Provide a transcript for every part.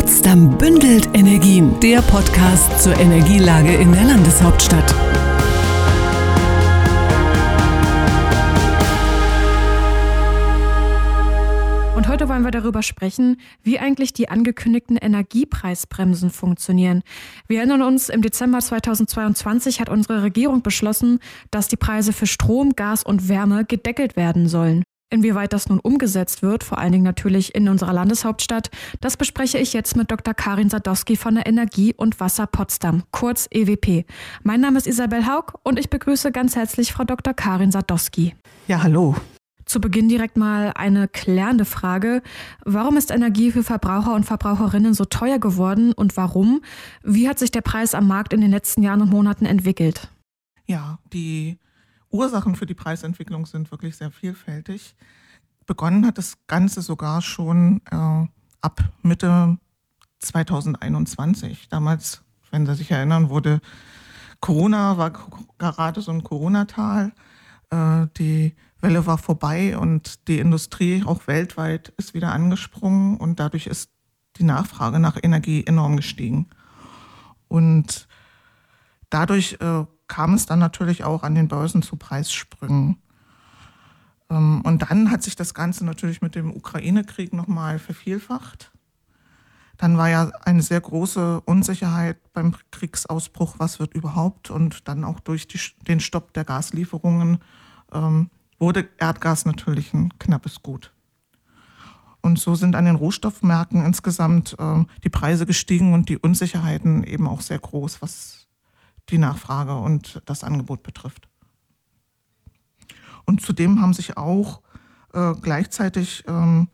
Potsdam bündelt Energien. Der Podcast zur Energielage in der Landeshauptstadt. Und heute wollen wir darüber sprechen, wie eigentlich die angekündigten Energiepreisbremsen funktionieren. Wir erinnern uns, im Dezember 2022 hat unsere Regierung beschlossen, dass die Preise für Strom, Gas und Wärme gedeckelt werden sollen. Inwieweit das nun umgesetzt wird, vor allen Dingen natürlich in unserer Landeshauptstadt, das bespreche ich jetzt mit Dr. Karin Sadowski von der Energie und Wasser Potsdam, kurz EWP. Mein Name ist Isabel Haug und ich begrüße ganz herzlich Frau Dr. Karin Sadowski. Ja, hallo. Zu Beginn direkt mal eine klärende Frage. Warum ist Energie für Verbraucher und Verbraucherinnen so teuer geworden und warum? Wie hat sich der Preis am Markt in den letzten Jahren und Monaten entwickelt? Ja, die Ursachen für die Preisentwicklung sind wirklich sehr vielfältig. Begonnen hat das Ganze sogar schon äh, ab Mitte 2021. Damals, wenn Sie sich erinnern, wurde Corona, war gerade so ein Corona-Tal. Äh, die Welle war vorbei und die Industrie auch weltweit ist wieder angesprungen und dadurch ist die Nachfrage nach Energie enorm gestiegen. Und dadurch äh, kam es dann natürlich auch an den Börsen zu Preissprüngen. Ähm, und dann hat sich das Ganze natürlich mit dem Ukraine-Krieg nochmal vervielfacht. Dann war ja eine sehr große Unsicherheit beim Kriegsausbruch, was wird überhaupt. Und dann auch durch die, den Stopp der Gaslieferungen ähm, wurde Erdgas natürlich ein knappes Gut. Und so sind an den Rohstoffmärkten insgesamt äh, die Preise gestiegen und die Unsicherheiten eben auch sehr groß, was die Nachfrage und das Angebot betrifft. Und zudem haben sich auch äh, gleichzeitig ähm,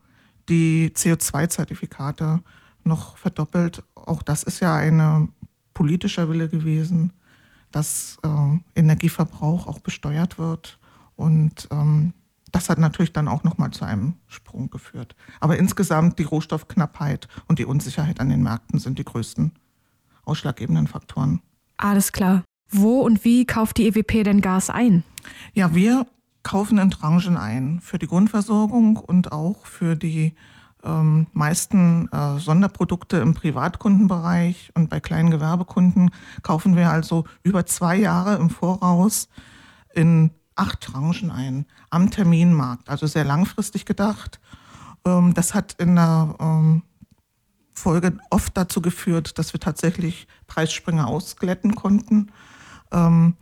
die CO2-Zertifikate noch verdoppelt. Auch das ist ja ein politischer Wille gewesen, dass äh, Energieverbrauch auch besteuert wird. Und ähm, das hat natürlich dann auch nochmal zu einem Sprung geführt. Aber insgesamt die Rohstoffknappheit und die Unsicherheit an den Märkten sind die größten ausschlaggebenden Faktoren. Alles klar. Wo und wie kauft die EWP denn Gas ein? Ja, wir kaufen in Tranchen ein für die Grundversorgung und auch für die ähm, meisten äh, Sonderprodukte im Privatkundenbereich und bei kleinen Gewerbekunden kaufen wir also über zwei Jahre im Voraus in acht Tranchen ein am Terminmarkt, also sehr langfristig gedacht. Ähm, das hat in der ähm, Folge oft dazu geführt, dass wir tatsächlich Preissprünge ausglätten konnten. Ähm,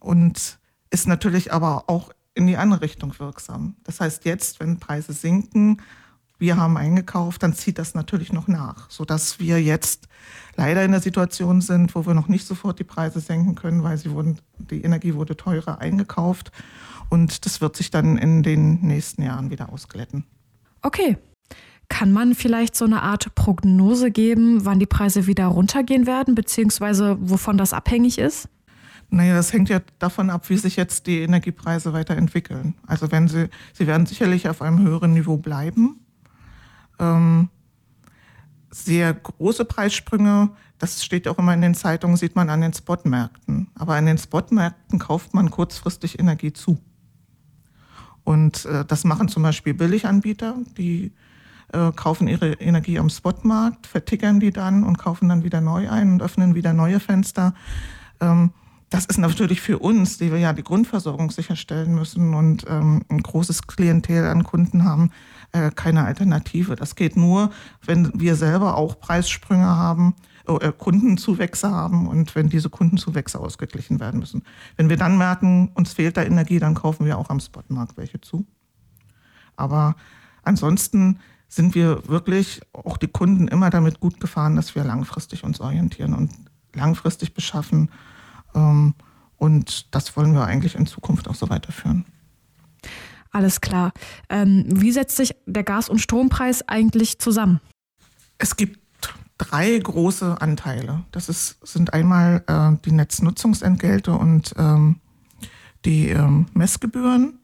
und ist natürlich aber auch in die andere Richtung wirksam. Das heißt, jetzt, wenn Preise sinken, wir haben eingekauft, dann zieht das natürlich noch nach, sodass wir jetzt leider in der Situation sind, wo wir noch nicht sofort die Preise senken können, weil sie wurden, die Energie wurde teurer eingekauft und das wird sich dann in den nächsten Jahren wieder ausglätten. Okay, kann man vielleicht so eine Art Prognose geben, wann die Preise wieder runtergehen werden, beziehungsweise wovon das abhängig ist? Naja, das hängt ja davon ab, wie sich jetzt die Energiepreise weiterentwickeln. Also wenn sie, sie werden sicherlich auf einem höheren Niveau bleiben. Ähm, sehr große Preissprünge, das steht auch immer in den Zeitungen, sieht man an den Spotmärkten. Aber an den Spotmärkten kauft man kurzfristig Energie zu. Und äh, das machen zum Beispiel Billiganbieter, die äh, kaufen ihre Energie am Spotmarkt, vertickern die dann und kaufen dann wieder neu ein und öffnen wieder neue Fenster. Ähm, das ist natürlich für uns, die wir ja die Grundversorgung sicherstellen müssen und ähm, ein großes Klientel an Kunden haben, äh, keine Alternative. Das geht nur, wenn wir selber auch Preissprünge haben, äh, Kundenzuwächse haben und wenn diese Kundenzuwächse ausgeglichen werden müssen. Wenn wir dann merken, uns fehlt da Energie, dann kaufen wir auch am Spotmarkt welche zu. Aber ansonsten sind wir wirklich auch die Kunden immer damit gut gefahren, dass wir langfristig uns orientieren und langfristig beschaffen. Ähm, und das wollen wir eigentlich in Zukunft auch so weiterführen. Alles klar. Ähm, wie setzt sich der Gas- und Strompreis eigentlich zusammen? Es gibt drei große Anteile. Das ist, sind einmal äh, die Netznutzungsentgelte und ähm, die ähm, Messgebühren.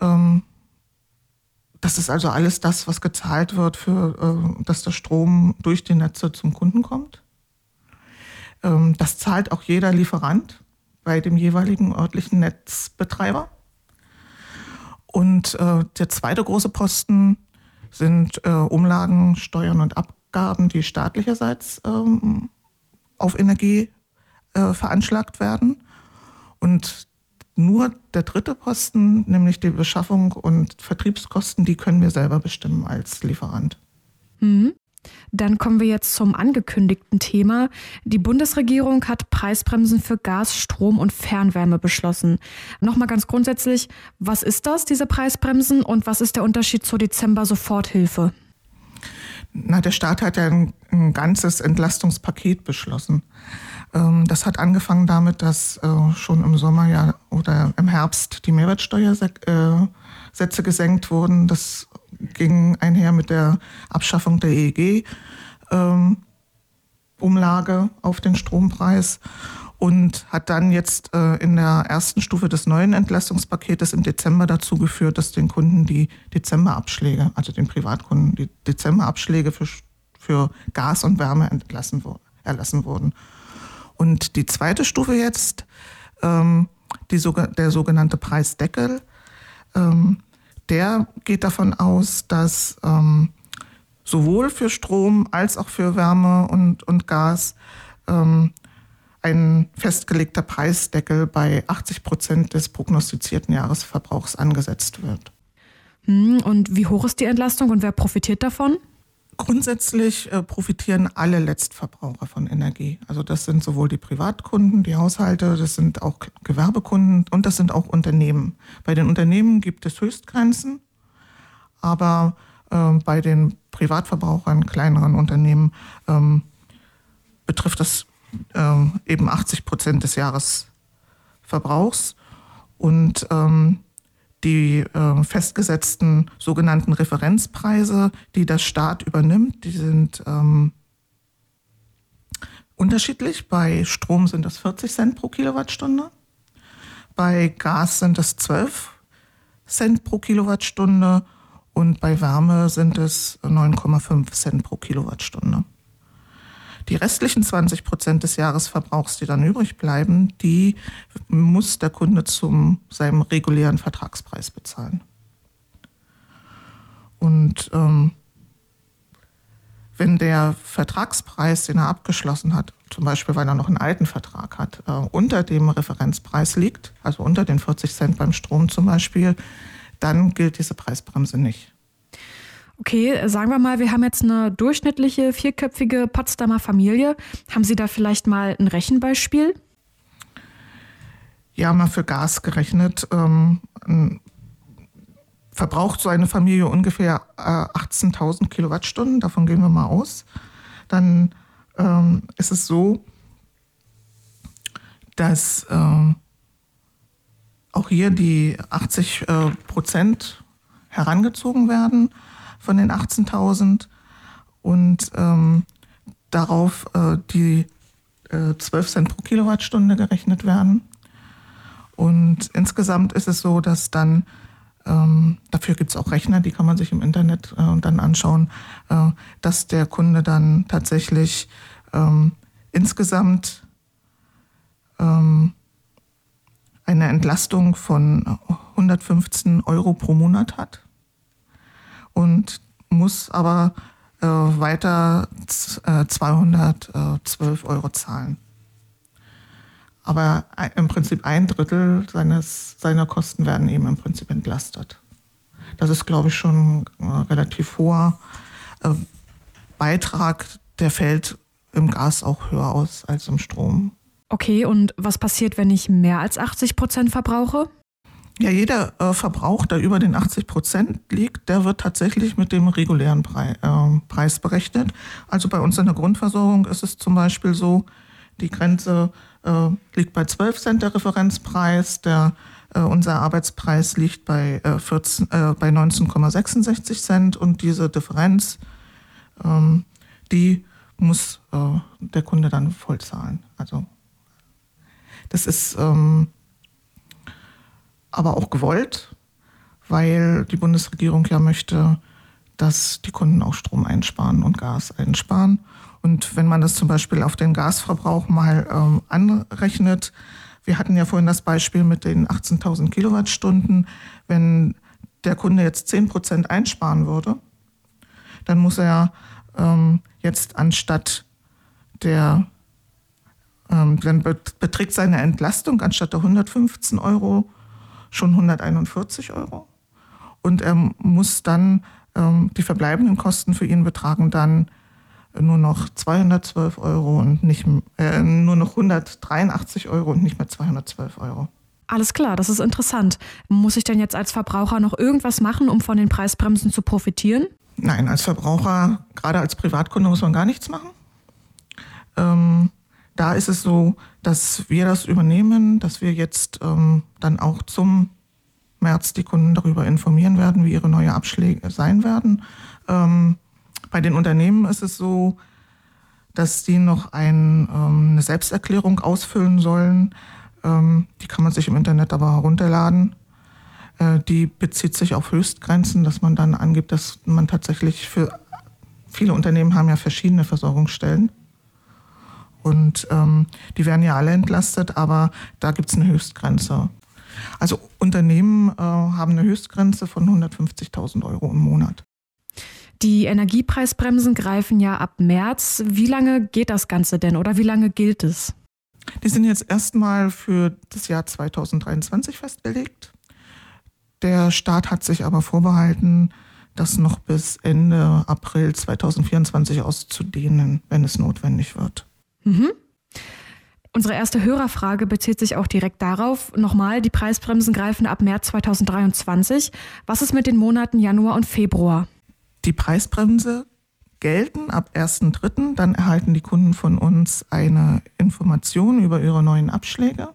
Ähm, das ist also alles das, was gezahlt wird, für, äh, dass der Strom durch die Netze zum Kunden kommt. Ähm, das zahlt auch jeder Lieferant bei dem jeweiligen örtlichen Netzbetreiber. Und äh, der zweite große Posten sind äh, Umlagen, Steuern und Ab Abgaben, die staatlicherseits ähm, auf Energie veranschlagt werden. Und nur der dritte Posten, nämlich die Beschaffung und Vertriebskosten, die können wir selber bestimmen als Lieferant. Mhm. Dann kommen wir jetzt zum angekündigten Thema. Die Bundesregierung hat Preisbremsen für Gas, Strom und Fernwärme beschlossen. Nochmal ganz grundsätzlich, was ist das, diese Preisbremsen, und was ist der Unterschied zur Dezember-Soforthilfe? Na, der Staat hat ja ein, ein ganzes Entlastungspaket beschlossen. Ähm, das hat angefangen damit, dass äh, schon im Sommer ja oder im Herbst die Mehrwertsteuersätze äh, gesenkt wurden. Das ging einher mit der Abschaffung der EEG-Umlage ähm, auf den Strompreis und hat dann jetzt äh, in der ersten Stufe des neuen Entlastungspaketes im Dezember dazu geführt, dass den Kunden die Dezemberabschläge, also den Privatkunden, die Dezemberabschläge für, für Gas und Wärme entlassen, erlassen wurden. Und die zweite Stufe jetzt, ähm, die, der sogenannte Preisdeckel, ähm, der geht davon aus, dass ähm, sowohl für Strom als auch für Wärme und, und Gas ähm, ein festgelegter Preisdeckel bei 80 Prozent des prognostizierten Jahresverbrauchs angesetzt wird. Hm, und wie hoch ist die Entlastung und wer profitiert davon? Grundsätzlich äh, profitieren alle Letztverbraucher von Energie. Also das sind sowohl die Privatkunden, die Haushalte, das sind auch Gewerbekunden und das sind auch Unternehmen. Bei den Unternehmen gibt es Höchstgrenzen, aber äh, bei den Privatverbrauchern, kleineren Unternehmen ähm, betrifft das äh, eben 80 Prozent des Jahresverbrauchs. Und ähm, die äh, festgesetzten sogenannten Referenzpreise, die der Staat übernimmt, die sind ähm, unterschiedlich. Bei Strom sind das 40 Cent pro Kilowattstunde. Bei Gas sind es 12 Cent pro Kilowattstunde und bei Wärme sind es 9,5 Cent pro Kilowattstunde. Die restlichen 20 Prozent des Jahresverbrauchs, die dann übrig bleiben, die muss der Kunde zu seinem regulären Vertragspreis bezahlen. Und ähm, wenn der Vertragspreis, den er abgeschlossen hat, zum Beispiel weil er noch einen alten Vertrag hat, äh, unter dem Referenzpreis liegt, also unter den 40 Cent beim Strom zum Beispiel, dann gilt diese Preisbremse nicht. Okay, sagen wir mal, wir haben jetzt eine durchschnittliche vierköpfige Potsdamer Familie. Haben Sie da vielleicht mal ein Rechenbeispiel? Ja, mal für Gas gerechnet. Ähm, verbraucht so eine Familie ungefähr äh, 18.000 Kilowattstunden, davon gehen wir mal aus. Dann ähm, ist es so, dass äh, auch hier die 80 äh, Prozent herangezogen werden von den 18.000 und ähm, darauf äh, die äh, 12 Cent pro Kilowattstunde gerechnet werden. Und insgesamt ist es so, dass dann, ähm, dafür gibt es auch Rechner, die kann man sich im Internet äh, dann anschauen, äh, dass der Kunde dann tatsächlich ähm, insgesamt ähm, eine Entlastung von 115 Euro pro Monat hat und muss aber äh, weiter äh, 212 Euro zahlen. Aber im Prinzip ein Drittel seines, seiner Kosten werden eben im Prinzip entlastet. Das ist, glaube ich, schon ein relativ hoher äh, Beitrag. Der fällt im Gas auch höher aus als im Strom. Okay, und was passiert, wenn ich mehr als 80 Prozent verbrauche? Ja, jeder äh, Verbrauch, der über den 80 Prozent liegt, der wird tatsächlich mit dem regulären Pre äh, Preis berechnet. Also bei uns in der Grundversorgung ist es zum Beispiel so, die Grenze äh, liegt bei 12 Cent der Referenzpreis, der, äh, unser Arbeitspreis liegt bei, äh, 14, äh, bei 19,66 Cent und diese Differenz, ähm, die muss äh, der Kunde dann voll zahlen. Also das ist... Ähm, aber auch gewollt, weil die Bundesregierung ja möchte, dass die Kunden auch Strom einsparen und Gas einsparen. Und wenn man das zum Beispiel auf den Gasverbrauch mal ähm, anrechnet, wir hatten ja vorhin das Beispiel mit den 18.000 Kilowattstunden, wenn der Kunde jetzt 10 Prozent einsparen würde, dann muss er ähm, jetzt anstatt der, ähm, dann beträgt seine Entlastung anstatt der 115 Euro schon 141 Euro. Und er muss dann, ähm, die verbleibenden Kosten für ihn betragen dann nur noch 212 Euro und nicht, äh, nur noch 183 Euro und nicht mehr 212 Euro. Alles klar, das ist interessant. Muss ich denn jetzt als Verbraucher noch irgendwas machen, um von den Preisbremsen zu profitieren? Nein, als Verbraucher, gerade als Privatkunde muss man gar nichts machen. Ähm, da ist es so, dass wir das übernehmen, dass wir jetzt ähm, dann auch zum März die Kunden darüber informieren werden, wie ihre neue Abschläge sein werden. Ähm, bei den Unternehmen ist es so, dass die noch ein, ähm, eine Selbsterklärung ausfüllen sollen. Ähm, die kann man sich im Internet aber herunterladen. Äh, die bezieht sich auf Höchstgrenzen, dass man dann angibt, dass man tatsächlich für viele Unternehmen haben ja verschiedene Versorgungsstellen. Und ähm, die werden ja alle entlastet, aber da gibt es eine Höchstgrenze. Also Unternehmen äh, haben eine Höchstgrenze von 150.000 Euro im Monat. Die Energiepreisbremsen greifen ja ab März. Wie lange geht das Ganze denn oder wie lange gilt es? Die sind jetzt erstmal für das Jahr 2023 festgelegt. Der Staat hat sich aber vorbehalten, das noch bis Ende April 2024 auszudehnen, wenn es notwendig wird. Mhm. Unsere erste Hörerfrage bezieht sich auch direkt darauf. Nochmal, die Preisbremsen greifen ab März 2023. Was ist mit den Monaten Januar und Februar? Die Preisbremse gelten ab 1.3. Dann erhalten die Kunden von uns eine Information über ihre neuen Abschläge,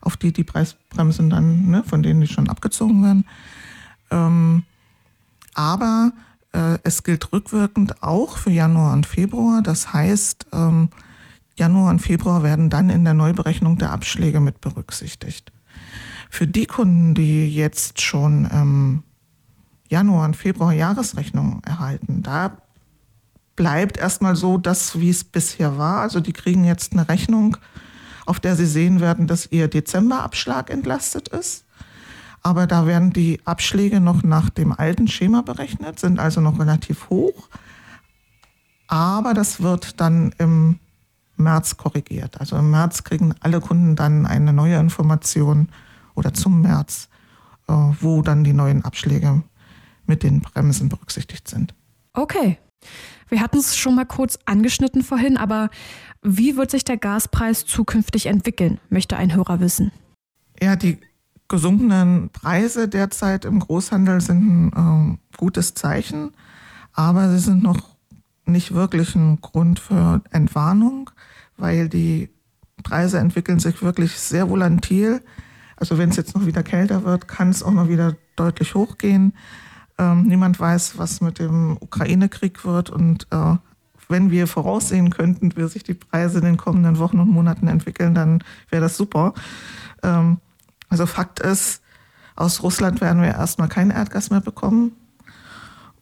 auf die die Preisbremsen dann, ne, von denen die schon abgezogen werden. Ähm, aber äh, es gilt rückwirkend auch für Januar und Februar. Das heißt, ähm, Januar und Februar werden dann in der Neuberechnung der Abschläge mit berücksichtigt. Für die Kunden, die jetzt schon ähm, Januar und Februar Jahresrechnungen erhalten, da bleibt erstmal so, dass wie es bisher war. Also die kriegen jetzt eine Rechnung, auf der sie sehen werden, dass ihr Dezemberabschlag entlastet ist. Aber da werden die Abschläge noch nach dem alten Schema berechnet, sind also noch relativ hoch. Aber das wird dann im März korrigiert. Also im März kriegen alle Kunden dann eine neue Information oder zum März, äh, wo dann die neuen Abschläge mit den Bremsen berücksichtigt sind. Okay. Wir hatten es schon mal kurz angeschnitten vorhin, aber wie wird sich der Gaspreis zukünftig entwickeln, möchte ein Hörer wissen. Ja, die gesunkenen Preise derzeit im Großhandel sind ein äh, gutes Zeichen, aber sie sind noch nicht wirklich ein Grund für Entwarnung, weil die Preise entwickeln sich wirklich sehr volatil. Also wenn es jetzt noch wieder kälter wird, kann es auch noch wieder deutlich hochgehen. Ähm, niemand weiß, was mit dem Ukraine-Krieg wird und äh, wenn wir voraussehen könnten, wie sich die Preise in den kommenden Wochen und Monaten entwickeln, dann wäre das super. Ähm, also Fakt ist, aus Russland werden wir erstmal kein Erdgas mehr bekommen.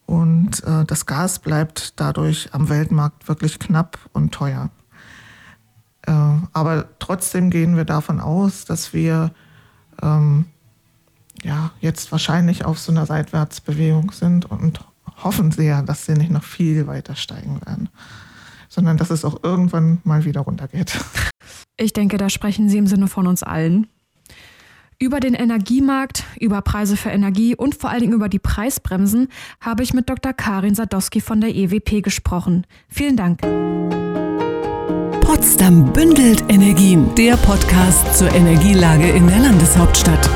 Und äh, das Gas bleibt dadurch am Weltmarkt wirklich knapp und teuer. Äh, aber trotzdem gehen wir davon aus, dass wir ähm, ja, jetzt wahrscheinlich auf so einer Seitwärtsbewegung sind und hoffen sehr, dass sie nicht noch viel weiter steigen werden, sondern dass es auch irgendwann mal wieder runtergeht. Ich denke, da sprechen Sie im Sinne von uns allen. Über den Energiemarkt, über Preise für Energie und vor allen Dingen über die Preisbremsen habe ich mit Dr. Karin Sadowski von der EWP gesprochen. Vielen Dank. Potsdam bündelt Energien, der Podcast zur Energielage in der Landeshauptstadt.